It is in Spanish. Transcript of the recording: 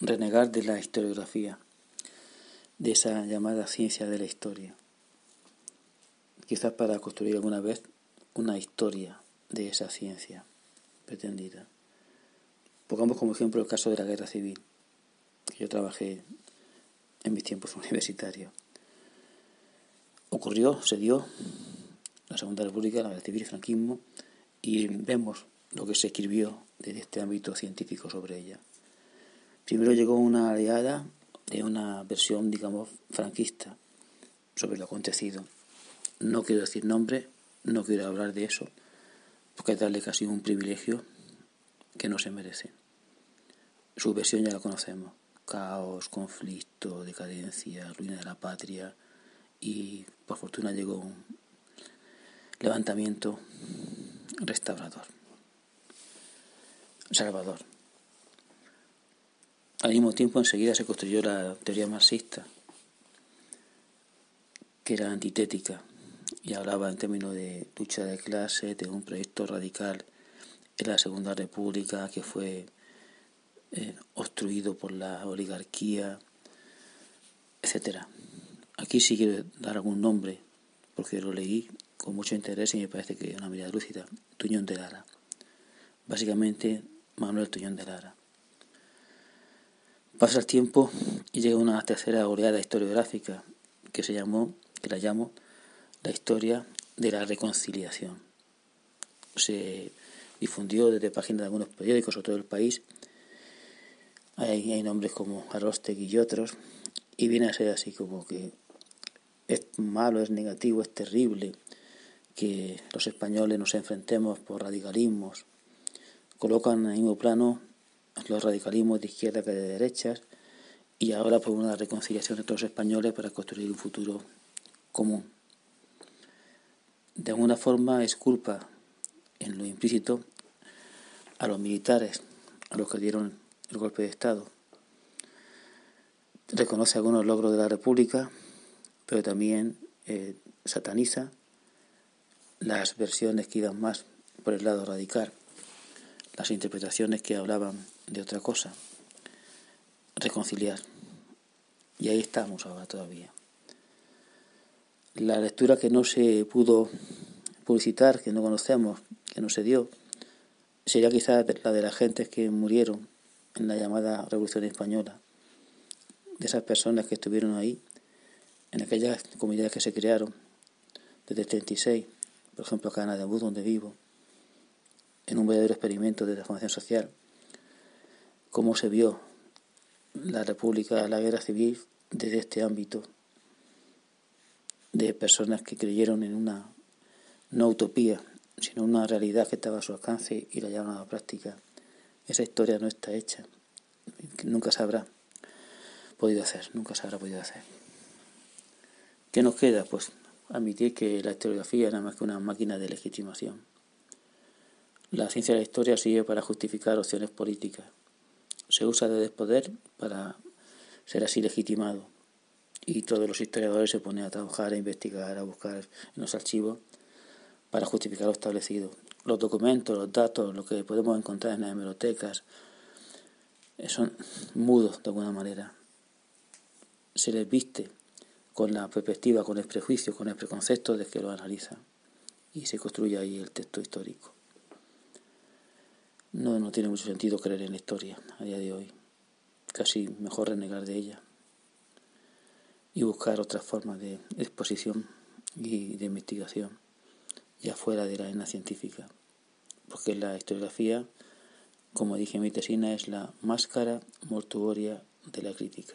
renegar de la historiografía, de esa llamada ciencia de la historia. Quizás para construir alguna vez una historia de esa ciencia pretendida. Pongamos como ejemplo el caso de la guerra civil, que yo trabajé en mis tiempos universitarios. Ocurrió, se dio la Segunda República, la guerra civil el franquismo, y vemos lo que se escribió desde este ámbito científico sobre ella. Primero llegó una aliada de una versión, digamos, franquista sobre lo acontecido. No quiero decir nombre, no quiero hablar de eso, porque darle casi un privilegio que no se merece. Su versión ya la conocemos. Caos, conflicto, decadencia, ruina de la patria y por fortuna llegó un levantamiento restaurador, salvador. Al mismo tiempo enseguida se construyó la teoría marxista, que era antitética y hablaba en términos de lucha de clase, de un proyecto radical en la Segunda República que fue eh, obstruido por la oligarquía, etcétera. Aquí sí quiero dar algún nombre, porque lo leí con mucho interés y me parece que es una mirada lúcida. Tuñón de Lara. Básicamente, Manuel Tuñón de Lara. Pasa el tiempo y llega una tercera oleada historiográfica que se llamó, que la llamo la historia de la reconciliación. Se difundió desde páginas de algunos periódicos, sobre todo el país. Hay, hay nombres como Arrostegui y otros, y viene a ser así como que es malo, es negativo, es terrible que los españoles nos enfrentemos por radicalismos. Colocan en el mismo plano los radicalismos de izquierda que de derechas y ahora por una reconciliación de todos los españoles para construir un futuro común de alguna forma es culpa en lo implícito a los militares, a los que dieron el golpe de Estado. Reconoce algunos logros de la República, pero también eh, sataniza las versiones que iban más por el lado radical, las interpretaciones que hablaban de otra cosa. Reconciliar. Y ahí estamos ahora todavía la lectura que no se pudo publicitar, que no conocemos, que no se dio, sería quizás la de las gentes que murieron en la llamada Revolución Española, de esas personas que estuvieron ahí, en aquellas comunidades que se crearon desde el 36, por ejemplo acá en Adabud, donde vivo, en un verdadero experimento de transformación social, cómo se vio la República, la guerra civil desde este ámbito de personas que creyeron en una no utopía, sino una realidad que estaba a su alcance y la llevaron a práctica. Esa historia no está hecha, nunca se habrá podido hacer, nunca se habrá podido hacer. ¿Qué nos queda? Pues admitir que la historiografía nada más que una máquina de legitimación. La ciencia de la historia sirve para justificar opciones políticas. Se usa de despoder para ser así legitimado y todos los historiadores se ponen a trabajar, a investigar, a buscar en los archivos para justificar lo establecido. Los documentos, los datos, lo que podemos encontrar en las hemerotecas, eh, son mudos de alguna manera. Se les viste con la perspectiva, con el prejuicio, con el preconcepto de que lo analizan y se construye ahí el texto histórico. No, no tiene mucho sentido creer en la historia a día de hoy. Casi mejor renegar de ella y buscar otras formas de exposición y de investigación ya fuera de la arena científica, porque la historiografía, como dije en mi tesina, es la máscara mortuoria de la crítica.